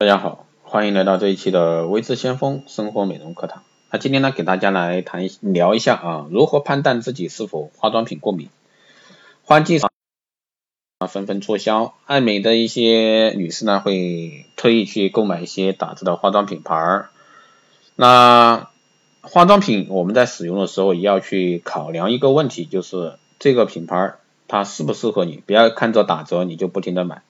大家好，欢迎来到这一期的微知先锋生活美容课堂。那今天呢，给大家来谈聊一下啊，如何判断自己是否化妆品过敏。换季啊纷纷促销，爱美的一些女士呢会特意去购买一些打折的化妆品牌儿。那化妆品我们在使用的时候也要去考量一个问题，就是这个品牌它适不适合你，不要看着打折你就不停的买。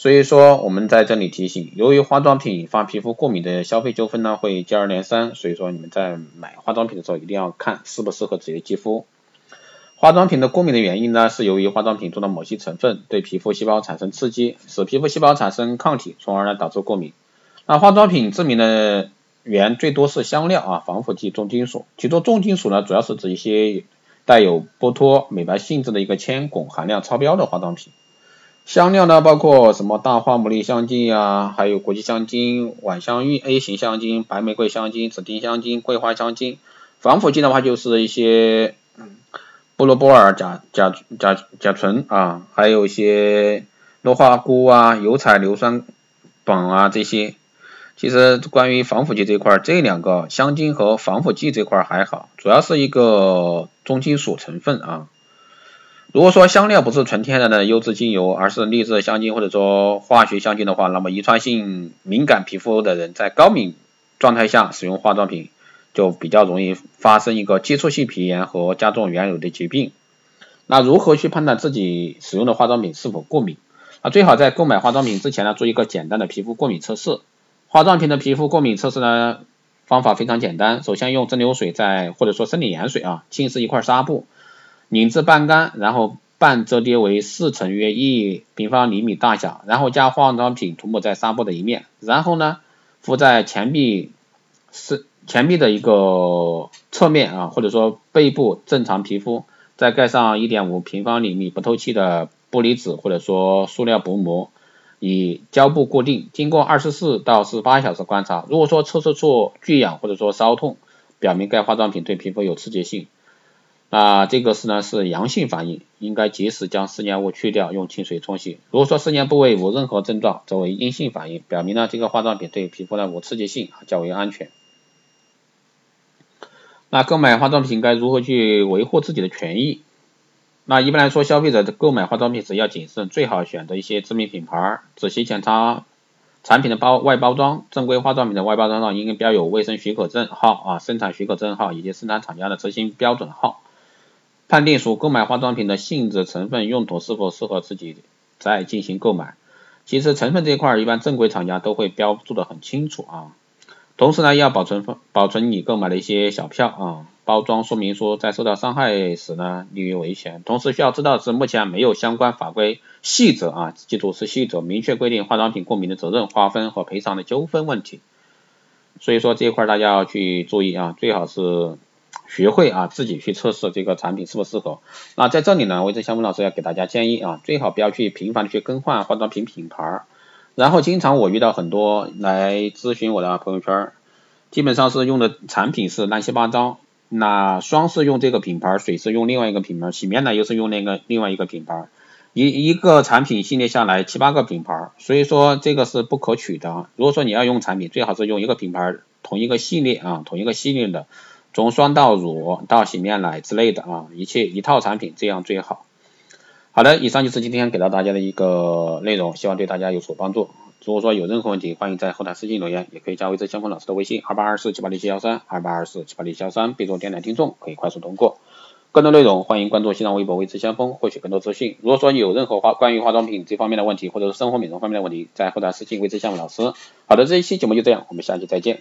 所以说，我们在这里提醒，由于化妆品引发皮肤过敏的消费纠纷呢，会接二连三。所以说，你们在买化妆品的时候，一定要看适不适合自己的肌肤。化妆品的过敏的原因呢，是由于化妆品中的某些成分对皮肤细胞产生刺激，使皮肤细胞产生抗体，从而呢导致过敏。那化妆品致敏的源最多是香料啊、防腐剂、重金属。其中重金属呢，主要是指一些带有剥脱、美白性质的一个铅、汞含量超标的化妆品。香料呢，包括什么大花牡蛎香精呀，还有国际香精、晚香玉 A 型香精、白玫瑰香精、紫丁香精、桂花香精。防腐剂的话，就是一些嗯布洛波尔甲甲甲甲醇啊，还有一些氯化钴啊、油彩硫酸苯啊这些。其实关于防腐剂这块，这两个香精和防腐剂这块还好，主要是一个重金属成分啊。如果说香料不是纯天然的优质精油，而是劣质香精或者说化学香精的话，那么遗传性敏感皮肤的人在高敏状态下使用化妆品，就比较容易发生一个接触性皮炎和加重原有的疾病。那如何去判断自己使用的化妆品是否过敏？那最好在购买化妆品之前呢，做一个简单的皮肤过敏测试。化妆品的皮肤过敏测试呢，方法非常简单，首先用蒸馏水在或者说生理盐水啊浸湿一块纱布。拧至半干，然后半折叠为四层，约一平方厘米大小，然后将化妆品涂抹在纱布的一面，然后呢敷在前臂是前臂的一个侧面啊，或者说背部正常皮肤，再盖上一点五平方厘米不透气的玻璃纸或者说塑料薄膜，以胶布固定。经过二十四到四十八小时观察，如果说测试出剧痒或者说烧痛，表明该化妆品对皮肤有刺激性。那这个是呢是阳性反应，应该及时将湿黏物去掉，用清水冲洗。如果说湿黏部位无任何症状，则为阴性反应，表明呢这个化妆品对皮肤呢无刺激性，较为安全。那购买化妆品该如何去维护自己的权益？那一般来说，消费者购买化妆品时要谨慎，最好选择一些知名品牌，仔细检查产品的包外包装。正规化妆品的外包装上应该标有卫生许可证号啊、生产许可证号以及生产厂家的执行标准号。判定所购买化妆品的性质、成分、用途是否适合自己，再进行购买。其实成分这一块，一般正规厂家都会标注的很清楚啊。同时呢，要保存保存你购买的一些小票啊，包装说明书在受到伤害时呢，利于维权。同时需要知道是，目前没有相关法规细则啊，记住是细则，明确规定化妆品过敏的责任划分和赔偿的纠纷问题。所以说这一块大家要去注意啊，最好是。学会啊，自己去测试这个产品适不适合。那在这里呢，维持香风老师要给大家建议啊，最好不要去频繁的去更换化妆品品牌。然后经常我遇到很多来咨询我的朋友圈，基本上是用的产品是乱七八糟。那霜是用这个品牌，水是用另外一个品牌，洗面奶又是用那个另外一个品牌，一一个产品系列下来七八个品牌，所以说这个是不可取的。如果说你要用产品，最好是用一个品牌，同一个系列啊，同一个系列的。从霜到乳到洗面奶之类的啊，一切一套产品这样最好。好的，以上就是今天给到大家的一个内容，希望对大家有所帮助。如果说有任何问题，欢迎在后台私信留言，也可以加微之相锋老师的微信二八二四七八六七幺三二八二四七八六七幺三，备注电台听众，可以快速通过。更多内容欢迎关注新浪微博微之相锋，获取更多资讯。如果说有任何化关于化妆品这方面的问题，或者是生活美容方面的问题，在后台私信微之相锋老师。好的，这一期节目就这样，我们下期再见。